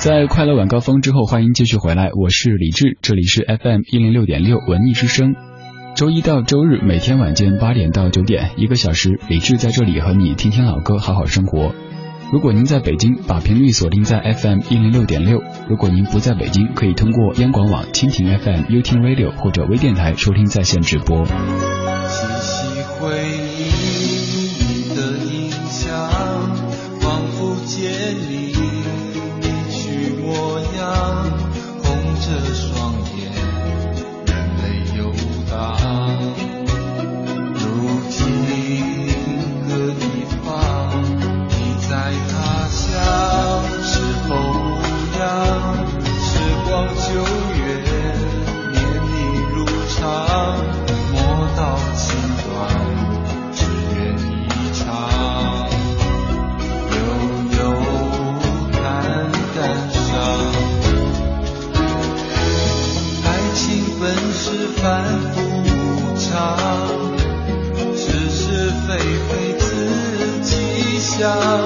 在快乐晚高峰之后，欢迎继续回来，我是李志，这里是 FM 一零六点六文艺之声。周一到周日每天晚间八点到九点，一个小时，李志在这里和你听听老歌，好好生活。如果您在北京，把频率锁定在 FM 一零六点六；如果您不在北京，可以通过央广网蜻蜓 FM、优听 Radio 或者微电台收听在线直播。Krishna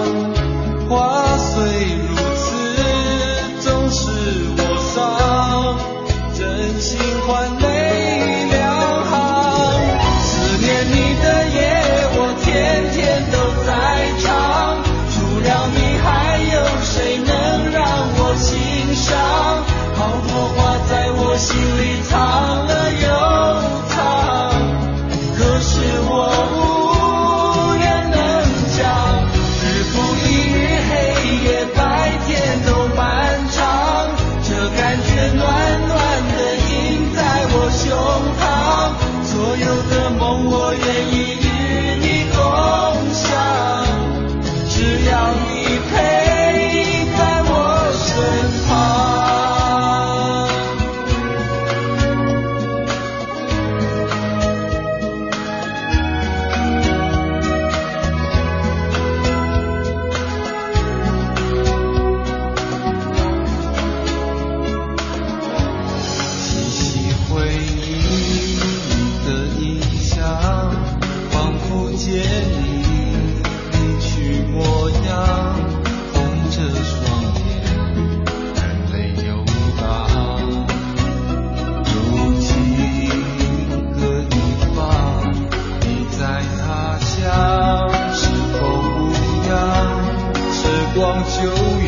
就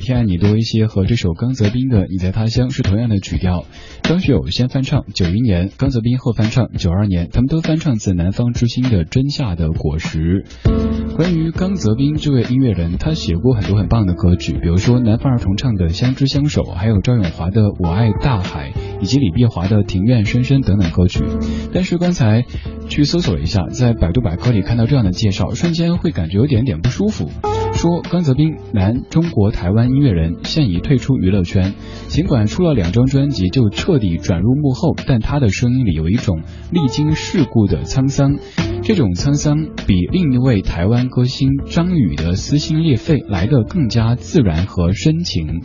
天爱你多一些》和这首刚泽斌的《你在他乡》是同样的曲调。张学友先翻唱九一年，刚泽斌后翻唱九二年，他们都翻唱自《南方之星》的《真夏的果实》。关于刚泽斌这位音乐人，他写过很多很棒的歌曲，比如说南方儿童唱的《相知相守》，还有赵咏华的《我爱大海》，以及李碧华的《庭院深深》等等歌曲。但是刚才去搜索了一下，在百度百科里看到这样的介绍，瞬间会感觉有点点不舒服。说刚泽斌，男，中国台湾音乐人，现已退出娱乐圈。尽管出了两张专辑就彻底转入幕后，但他的声音里有一种历经世故的沧桑。这种沧桑比另一位台湾歌星张宇的撕心裂肺来得更加自然和深情。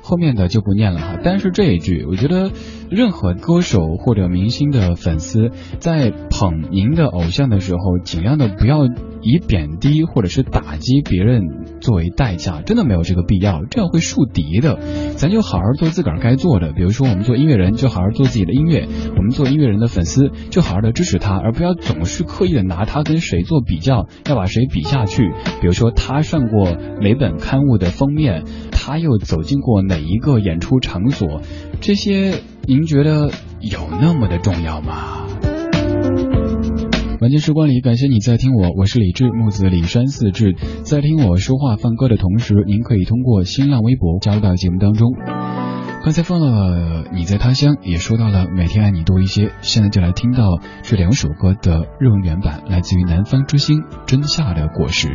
后面的就不念了哈，但是这一句，我觉得任何歌手或者明星的粉丝在捧您的偶像的时候，尽量的不要。以贬低或者是打击别人作为代价，真的没有这个必要，这样会树敌的。咱就好好做自个儿该做的，比如说我们做音乐人就好好做自己的音乐，我们做音乐人的粉丝就好好的支持他，而不要总是刻意的拿他跟谁做比较，要把谁比下去。比如说他上过哪本刊物的封面，他又走进过哪一个演出场所，这些您觉得有那么的重要吗？晚间时光里，感谢你在听我，我是李志，木子李山四志。在听我说话放歌的同时，您可以通过新浪微博加入到节目当中。刚才放了你在他乡，也说到了每天爱你多一些。现在就来听到这两首歌的日文原版，来自于南方之星真夏的果实。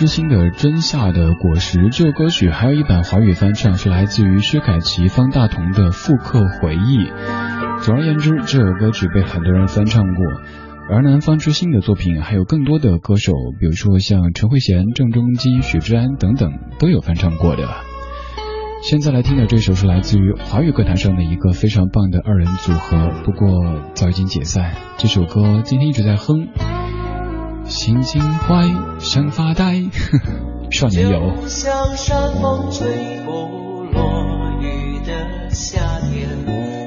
之星的真夏的果实这首歌曲，还有一版华语翻唱，是来自于薛凯琪、方大同的复刻回忆。总而言之，这首歌曲被很多人翻唱过。而南方之星的作品还有更多的歌手，比如说像陈慧娴、郑中基、许志安等等都有翻唱过的。现在来听的这首是来自于华语歌坛上的一个非常棒的二人组合，不过早已经解散。这首歌今天一直在哼。心情坏，想发呆，少年游。就像山风吹不落雨的夏天，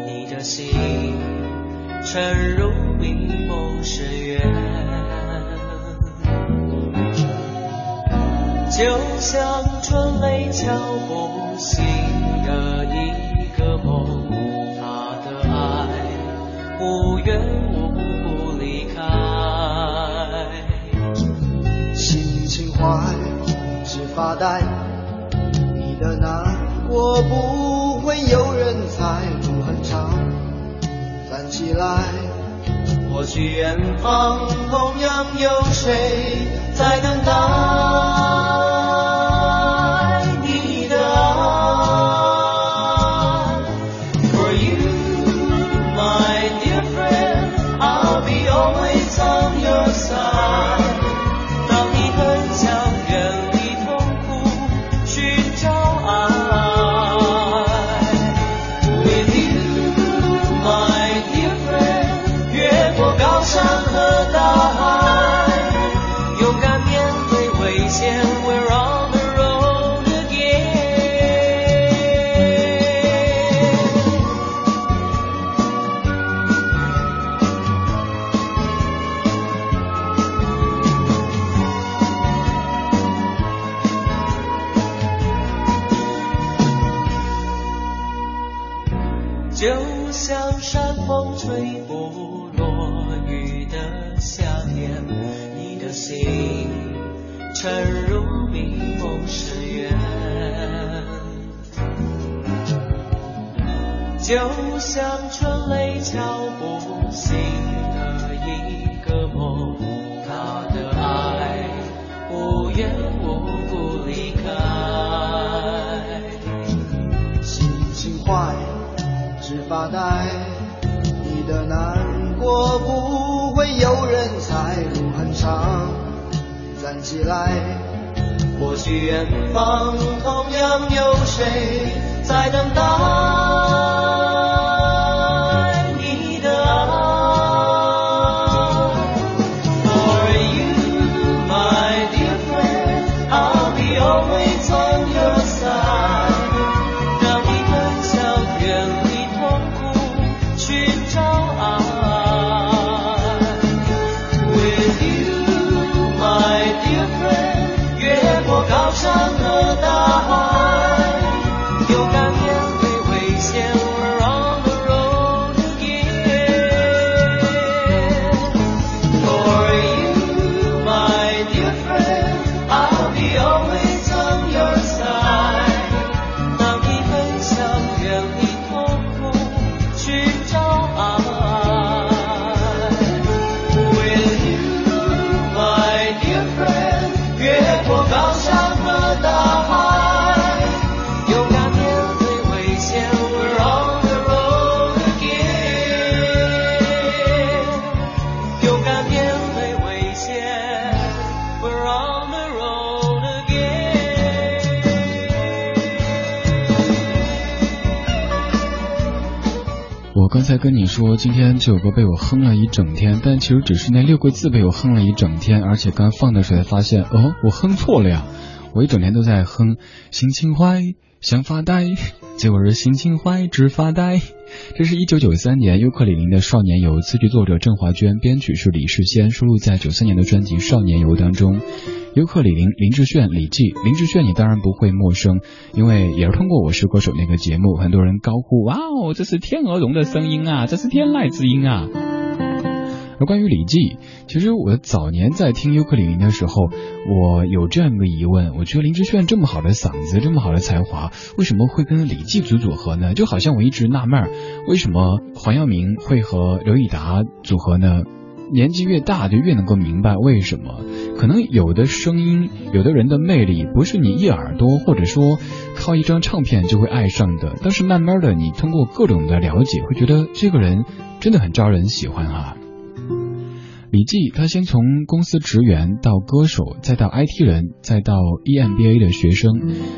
你的心沉入迷梦深渊。就像春雷敲不醒的一个梦，他的爱无缘情怀，只发呆，你的难过不会有人猜，路很长，站起来。或许远方同样有谁在等待山和大海，远方跟你说，今天这首歌被我哼了一整天，但其实只是那六个字被我哼了一整天，而且刚放的时候才发现，哦，我哼错了呀！我一整天都在哼，心情坏，想发呆，结果是心情坏，只发呆。这是一九九三年尤克里里的《少年游》，词曲作者郑华娟，编曲是李世先，收录在九三年的专辑《少年游》当中。尤克里林林志炫、李记，林志炫你当然不会陌生，因为也是通过《我是歌手》那个节目，很多人高呼：“哇哦，这是天鹅绒的声音啊，这是天籁之音啊！”而关于李记，其实我早年在听尤克里林的时候，我有这样一个疑问：我觉得林志炫这么好的嗓子，这么好的才华，为什么会跟李记组组合呢？就好像我一直纳闷，为什么黄耀明会和刘以达组合呢？年纪越大，就越能够明白为什么。可能有的声音，有的人的魅力，不是你一耳朵或者说靠一张唱片就会爱上的，但是慢慢的，你通过各种的了解，会觉得这个人真的很招人喜欢啊。李记，他先从公司职员到歌手，再到 IT 人，再到 EMBA 的学生。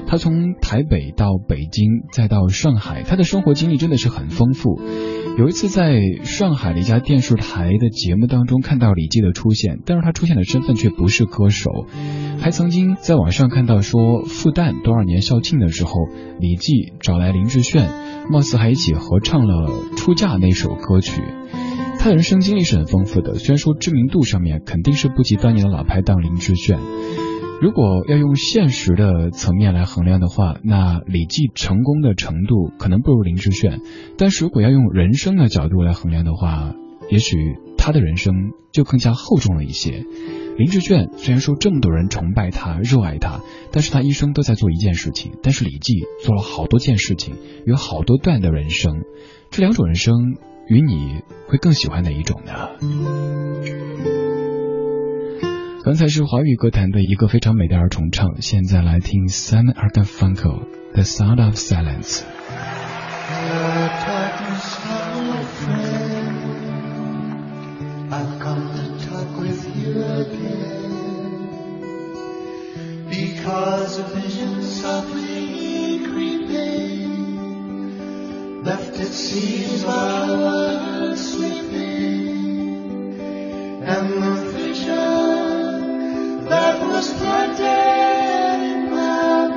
他从台北到北京，再到上海，他的生活经历真的是很丰富。有一次在上海的一家电视台的节目当中看到李记的出现，但是他出现的身份却不是歌手。还曾经在网上看到说，复旦多少年校庆的时候，李记找来林志炫，貌似还一起合唱了《出嫁》那首歌曲。他的人生经历是很丰富的，虽然说知名度上面肯定是不及当年的老拍档林志炫。如果要用现实的层面来衡量的话，那李记成功的程度可能不如林志炫。但是如果要用人生的角度来衡量的话，也许他的人生就更加厚重了一些。林志炫虽然说这么多人崇拜他、热爱他，但是他一生都在做一件事情。但是李记做了好多件事情，有好多段的人生，这两种人生。与你会更喜欢哪一种呢？刚才是华语歌坛的一个非常美的二重唱，现在来听 Simon Garfunkel《The Sound of Silence》。I've come to talk with you again because a vision softly creeping left its seeds while I was sleeping, and the vision that in my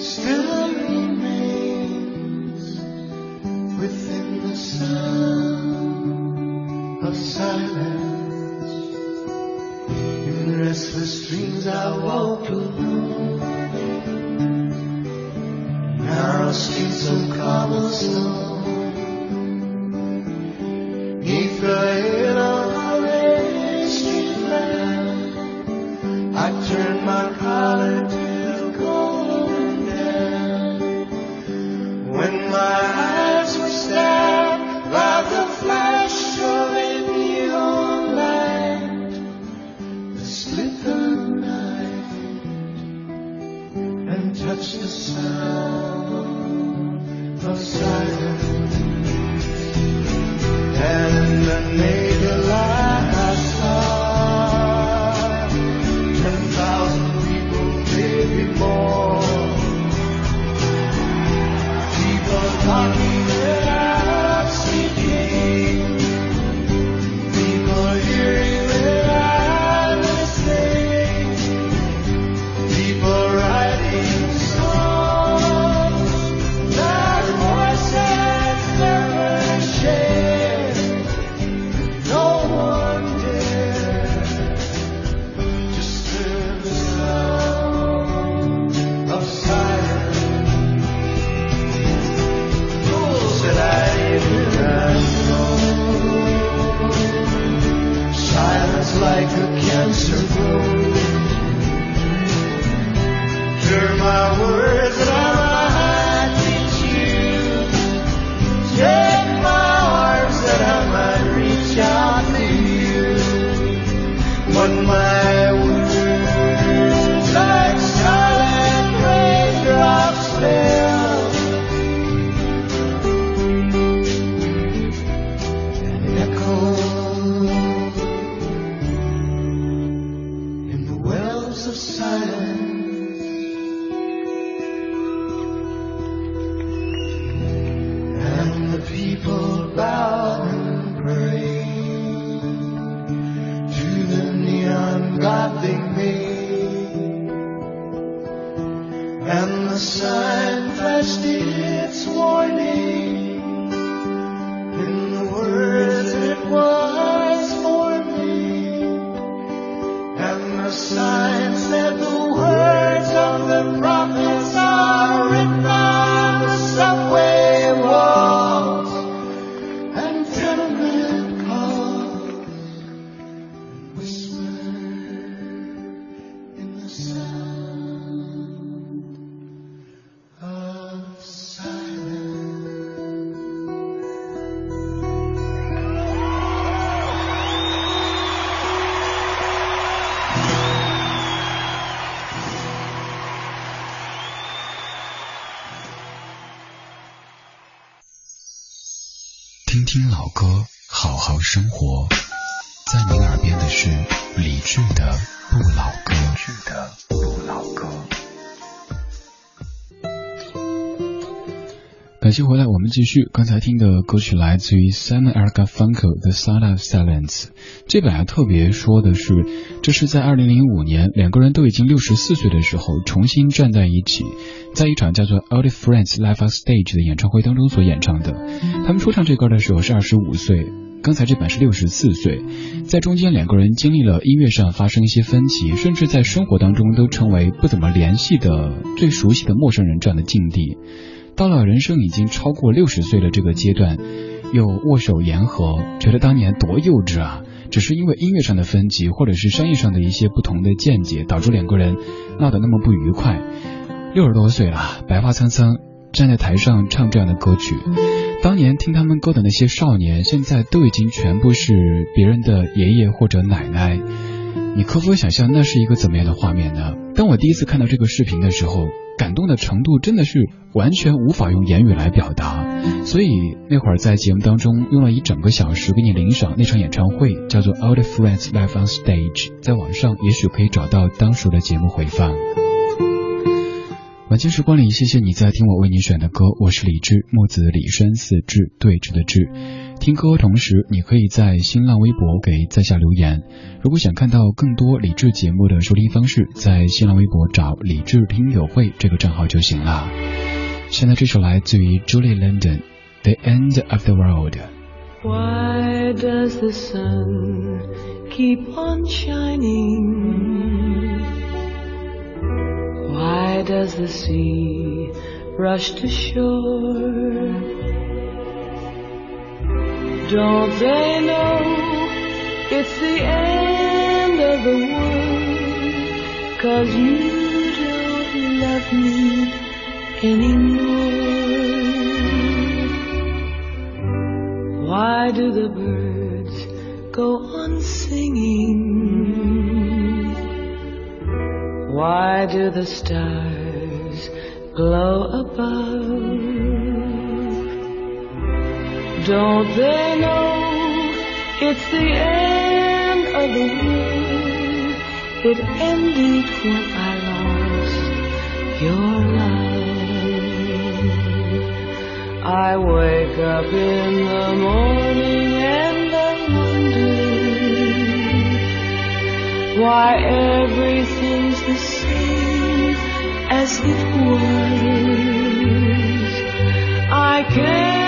still remains within the sound of silence. In restless dreams I walk alone 继续。刚才听的歌曲来自于 Simon a g a f u n k e 的《Sound of Silence》。这本来特别说的是，这是在2005年两个人都已经64岁的时候，重新站在一起，在一场叫做《Old Friends Live on Stage》的演唱会当中所演唱的。他们说唱这歌的时候是25岁，刚才这版是64岁。在中间两个人经历了音乐上发生一些分歧，甚至在生活当中都成为不怎么联系的、最熟悉的陌生人这样的境地。到了人生已经超过六十岁的这个阶段，又握手言和，觉得当年多幼稚啊！只是因为音乐上的分歧，或者是商业上的一些不同的见解，导致两个人闹得那么不愉快。六十多岁了，白发苍苍，站在台上唱这样的歌曲，当年听他们歌的那些少年，现在都已经全部是别人的爷爷或者奶奶。你可否想象那是一个怎么样的画面呢？当我第一次看到这个视频的时候。感动的程度真的是完全无法用言语来表达，所以那会儿在节目当中用了一整个小时给你领赏那场演唱会，叫做《Old Friends Live on Stage》，在网上也许可以找到当时的节目回放。晚间时光里，谢谢你在听我为你选的歌，我是李志，木子李山四志对峙的志。听歌同时，你可以在新浪微博给在下留言。如果想看到更多李志节目的收听方式，在新浪微博找李志听友会这个账号就行了。现在这首来自于 Julie London，《The End of the World》。Why does the sun keep on shining? Why does the sea rush to shore? Don't they know it's the end of the world? Cause you don't love me anymore. Why do the birds go on singing? Why do the stars glow above? Don't they know it's the end of the world? It ended when I lost your love. I wake up in the morning and I wonder why everything's the same as it was. I can't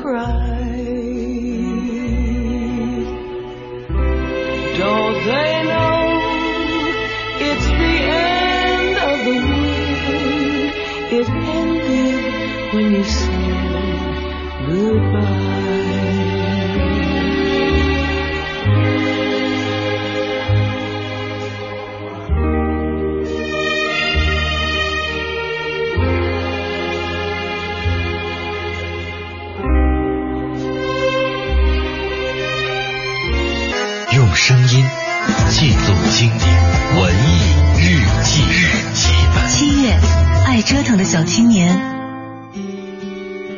声音记录经典文艺日记日记本。七月，爱折腾的小青年。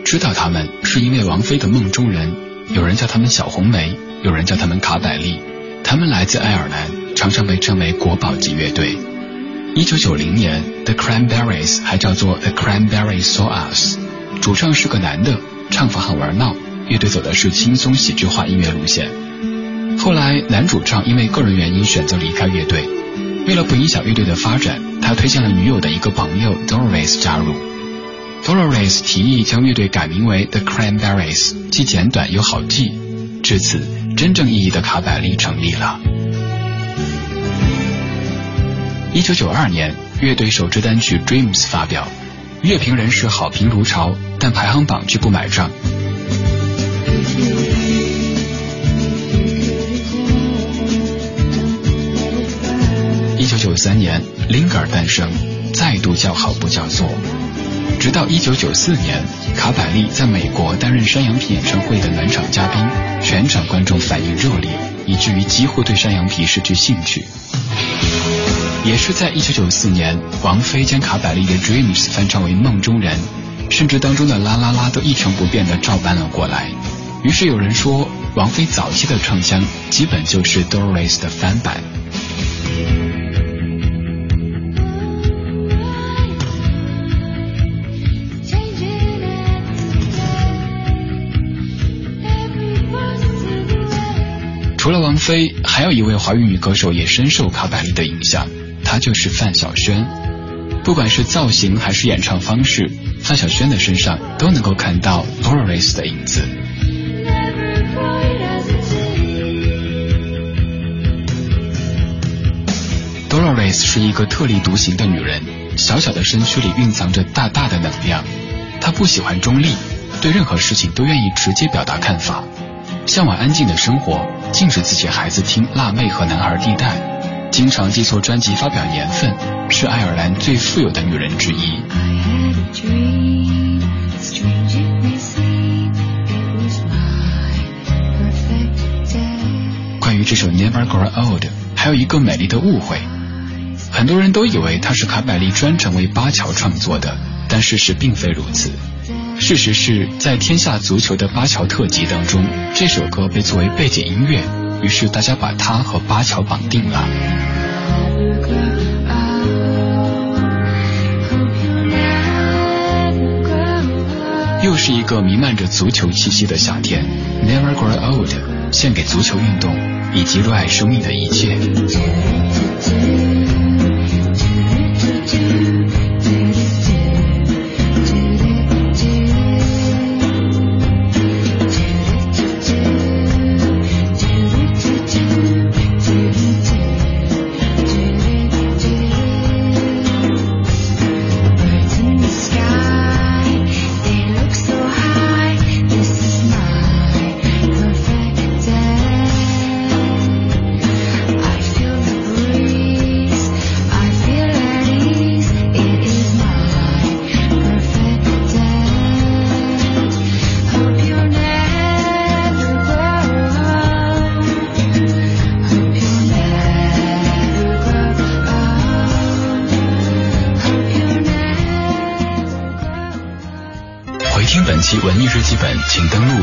知道他们是因为王菲的梦中人，有人叫他们小红梅，有人叫他们卡百利。他们来自爱尔兰，常常被称为国宝级乐队。一九九零年，The Cranberries 还叫做 The Cranberries Saw Us，主唱是个男的，唱法很玩闹，乐队走的是轻松喜剧化音乐路线。后来，男主唱因为个人原因选择离开乐队，为了不影响乐队的发展，他推荐了女友的一个朋友 Doris 加入。Doris 提议将乐队改名为 The Cranberries，既简短又好记。至此，真正意义的卡百利成立了。一九九二年，乐队首支单曲《Dreams》发表，乐评人士好评如潮，但排行榜却不买账。九九三年，Linger 诞生，再度叫好不叫座。直到一九九四年，卡百利在美国担任山羊皮演唱会的暖场嘉宾，全场观众反应热烈，以至于几乎对山羊皮失去兴趣。也是在一九九四年，王菲将卡百利的《Dreams》翻唱为《梦中人》，甚至当中的啦啦啦都一成不变的照搬了过来。于是有人说，王菲早期的唱腔基本就是 Doris 的翻版。除了王菲，还有一位华语女歌手也深受卡百利的影响，她就是范晓萱。不管是造型还是演唱方式，范晓萱的身上都能够看到 Doris 的影子。Doris 是一个特立独行的女人，小小的身躯里蕴藏着大大的能量。她不喜欢中立，对任何事情都愿意直接表达看法，向往安静的生活，禁止自己孩子听辣妹和男孩地带，经常记错专辑发表年份，是爱尔兰最富有的女人之一。关于这首 Never Grow Old，还有一个美丽的误会。很多人都以为它是卡百利专程为巴乔创作的，但事实并非如此。事实是在天下足球的巴乔特辑当中，这首歌被作为背景音乐，于是大家把它和巴乔绑定了。又是一个弥漫着足球气息的夏天，Never Grow Old，献给足球运动以及热爱生命的一切。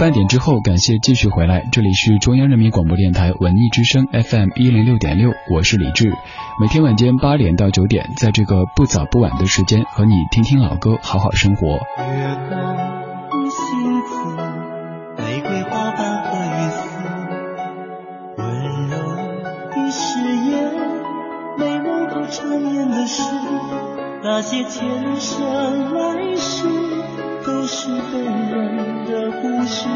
半点之后，感谢继续回来，这里是中央人民广播电台文艺之声 FM 一零六点六，我是李志。每天晚间八点到九点，在这个不早不晚的时间，和你听听老歌，好好生活。月光，玫瑰花瓣和雨丝，温柔的誓言，美梦和缠绵的诗，那些前生来世。是动人的故事。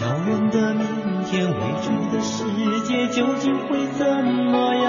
遥远的明天，未知的世界，究竟会怎么样？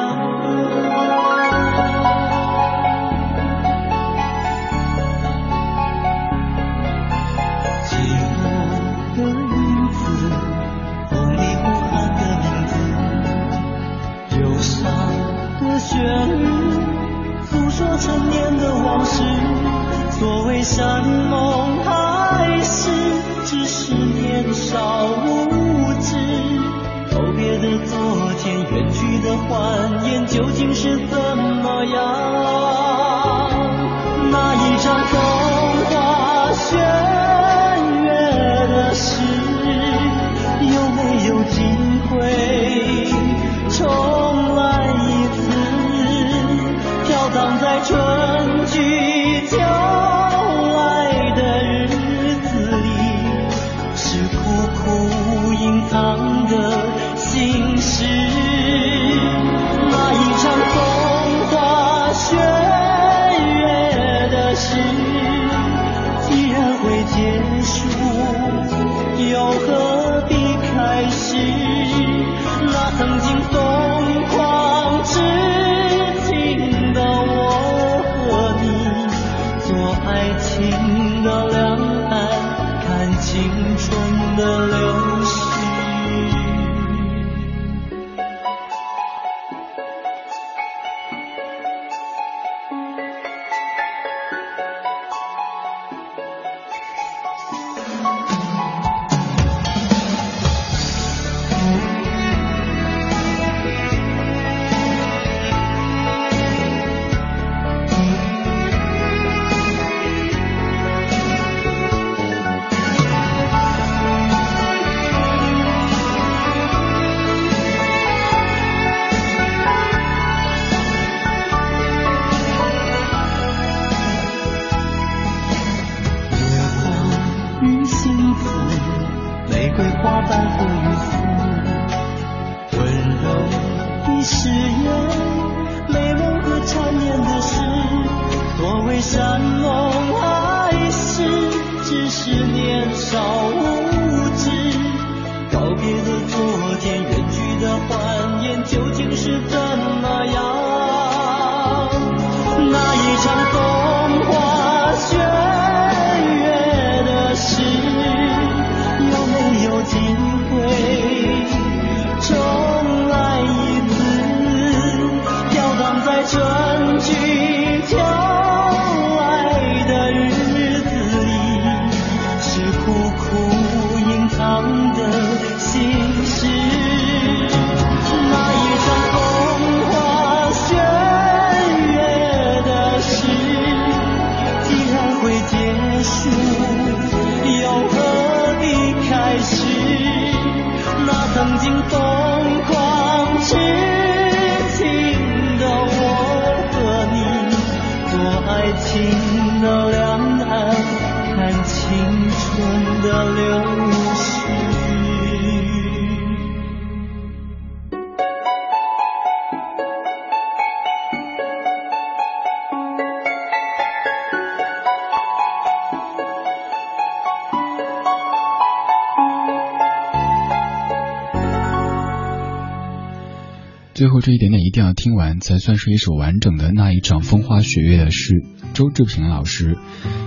最后这一点点一定要听完，才算是一首完整的那一场风花雪月的诗。周志平老师，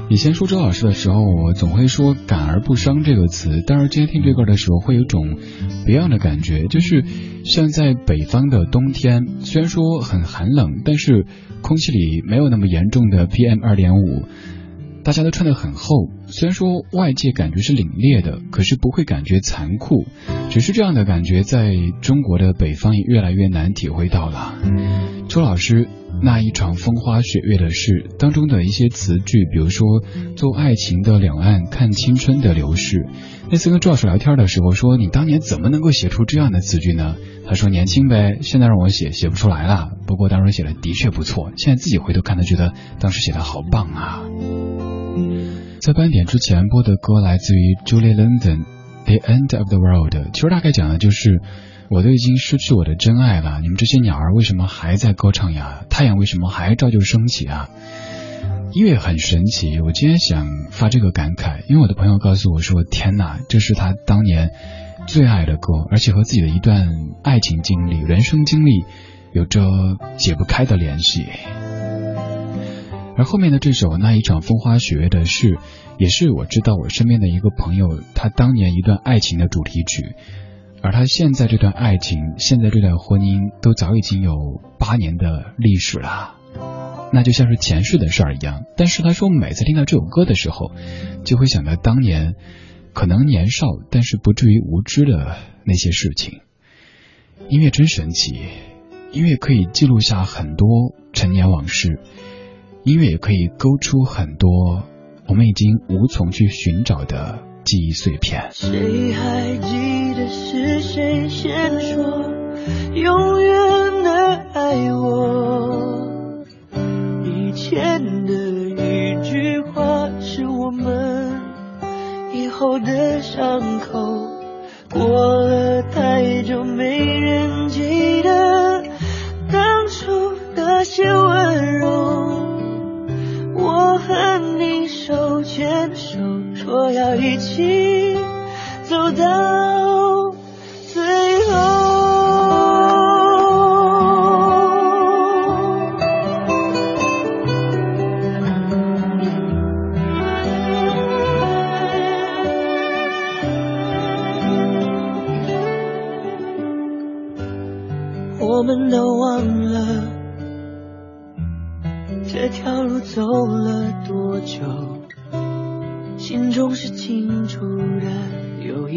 以前说周老师的时候，我总会说“感而不伤”这个词，但是今天听这歌的时候，会有种别样的感觉，就是像在北方的冬天，虽然说很寒冷，但是空气里没有那么严重的 PM 二点五。大家都穿得很厚，虽然说外界感觉是凛冽的，可是不会感觉残酷。只是这样的感觉，在中国的北方也越来越难体会到了。周老师那一场风花雪月的事当中的一些词句，比如说“做爱情的两岸，看青春的流逝”。那次跟周老师聊天的时候说：“你当年怎么能够写出这样的词句呢？”他说：“年轻呗，现在让我写写不出来了。不过当时写的的确不错，现在自己回头看，他觉得当时写的好棒啊。”在斑点之前播的歌来自于 Julie London，《The End of the World》。其实大概讲的就是，我都已经失去我的真爱了，你们这些鸟儿为什么还在歌唱呀？太阳为什么还照旧升起啊？音乐很神奇，我今天想发这个感慨，因为我的朋友告诉我说：“天哪，这是他当年最爱的歌，而且和自己的一段爱情经历、人生经历有着解不开的联系。”而后面的这首那一场风花雪月的事，也是我知道我身边的一个朋友，他当年一段爱情的主题曲，而他现在这段爱情，现在这段婚姻，都早已经有八年的历史了，那就像是前世的事儿一样。但是他说，每次听到这首歌的时候，就会想到当年可能年少，但是不至于无知的那些事情。音乐真神奇，音乐可以记录下很多陈年往事。音乐也可以勾出很多我们已经无从去寻找的记忆碎片。谁还记得是谁先说永远的爱我？以前的一句话是我们以后的伤口。过了太久，没人记得当初那些温柔。和你手牵手，说要一起走到最后。我们都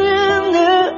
远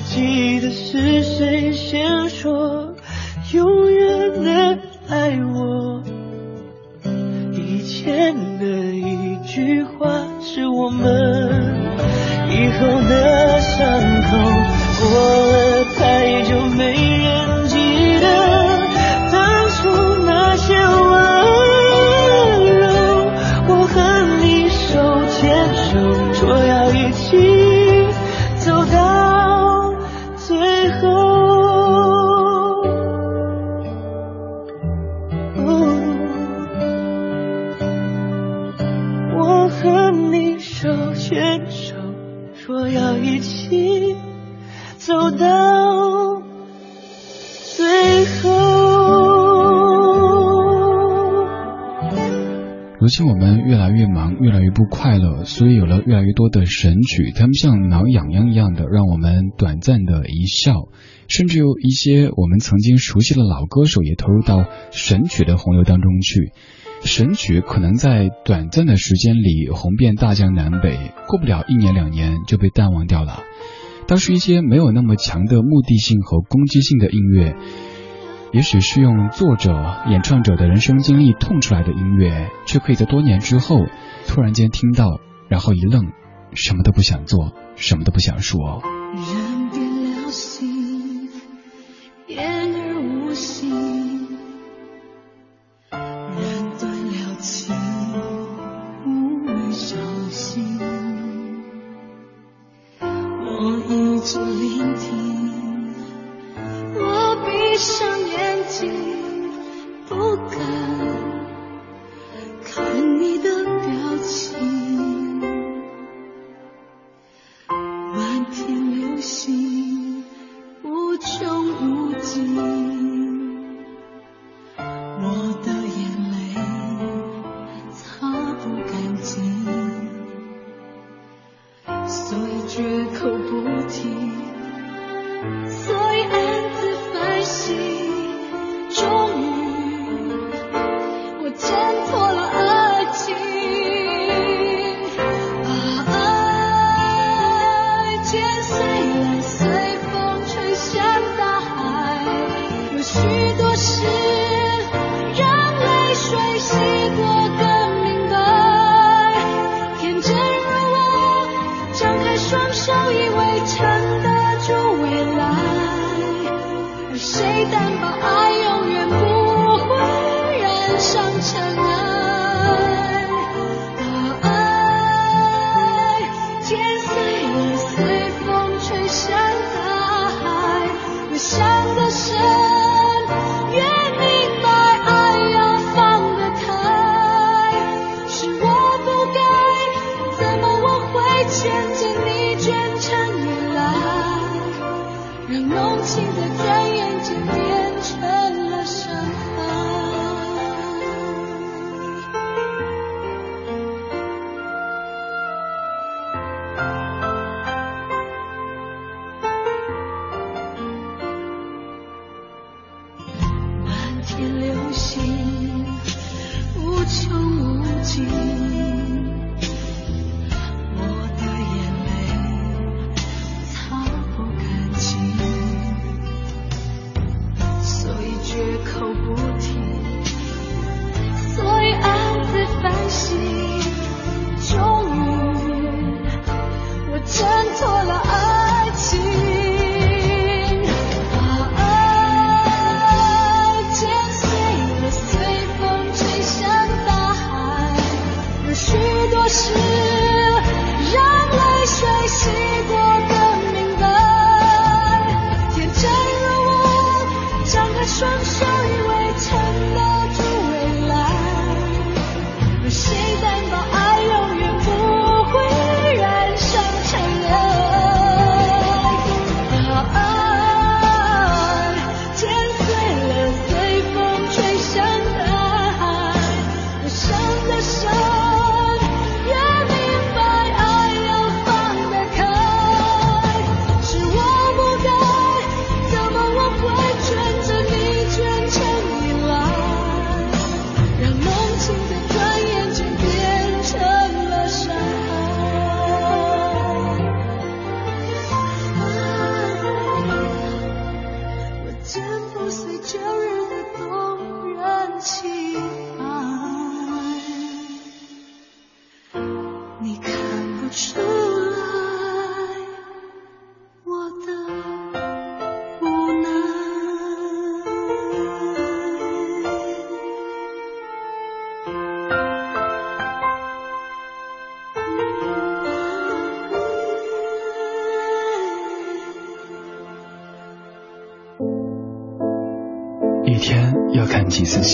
记得是谁先说永不快乐，所以有了越来越多的神曲，他们像挠痒痒一样的，让我们短暂的一笑。甚至有一些我们曾经熟悉的老歌手也投入到神曲的洪流当中去。神曲可能在短暂的时间里红遍大江南北，过不了一年两年就被淡忘掉了。倒是一些没有那么强的目的性和攻击性的音乐，也许是用作者、演唱者的人生经历痛出来的音乐，却可以在多年之后突然间听到，然后一愣，什么都不想做，什么都不想说。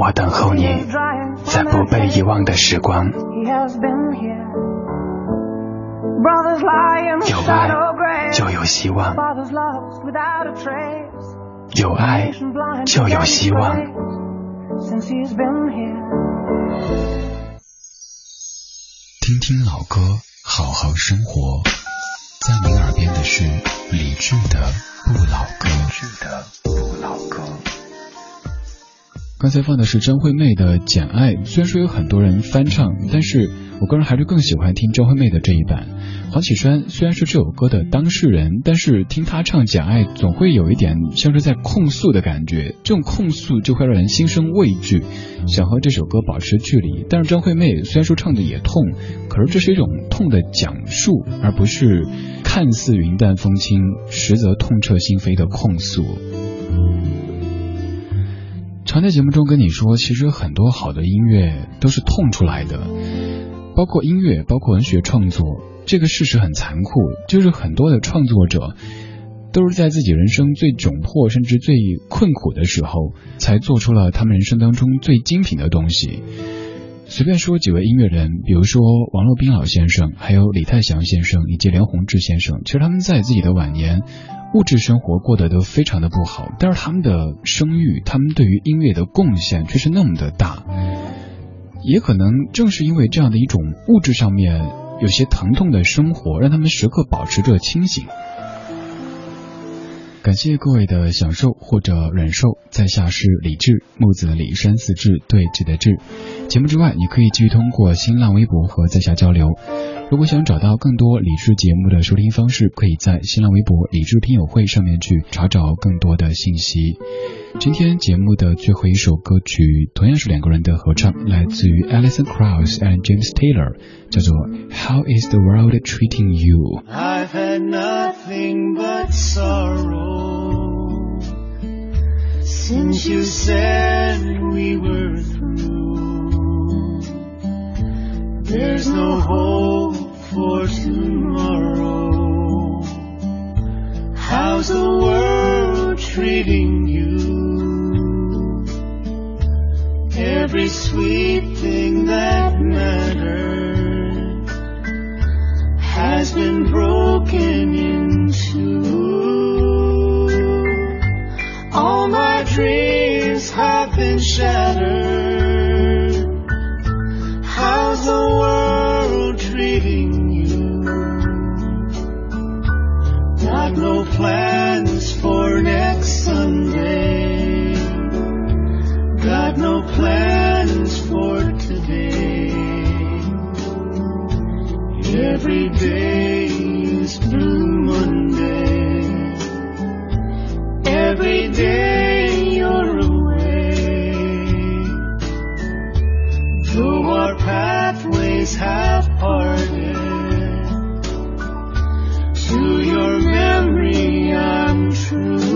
我等候你，在不被遗忘的时光。He has been here. Brothers lie in 有爱.就有希望，Fathers lost without a trace. 有爱就有希望。Since he's been here. 听听老歌，好好生活。在您耳边的是理智的不老歌。刚才放的是张惠妹的《简爱》，虽然说有很多人翻唱，但是我个人还是更喜欢听张惠妹的这一版。黄绮珊虽然是这首歌的当事人，但是听她唱《简爱》，总会有一点像是在控诉的感觉。这种控诉就会让人心生畏惧，想和这首歌保持距离。但是张惠妹虽然说唱的也痛，可是这是一种痛的讲述，而不是看似云淡风轻，实则痛彻心扉的控诉。常在节目中跟你说，其实很多好的音乐都是痛出来的，包括音乐，包括文学创作。这个事实很残酷，就是很多的创作者都是在自己人生最窘迫甚至最困苦的时候，才做出了他们人生当中最精品的东西。随便说几位音乐人，比如说王洛宾老先生，还有李泰祥先生以及梁鸿志先生，其实他们在自己的晚年。物质生活过得都非常的不好，但是他们的声誉，他们对于音乐的贡献却是那么的大。也可能正是因为这样的一种物质上面有些疼痛的生活，让他们时刻保持着清醒。感谢各位的享受或者忍受，在下是李志，木子李山四志对峙的志。节目之外，你可以继续通过新浪微博和在下交流。如果想找到更多理智节目的收听方式，可以在新浪微博“理智听友会”上面去查找更多的信息。今天节目的最后一首歌曲，同样是两个人的合唱，来自于 Alison Krauss and James Taylor，叫做《How Is the World Treating You》。I've had nothing but sorrow since you said we were through. There's no hope for tomorrow. How's the world treating you? Every sweet thing that mattered has been broken into. All my dreams have been shattered. Plans for next Sunday. Got no plans for today. Every day dream.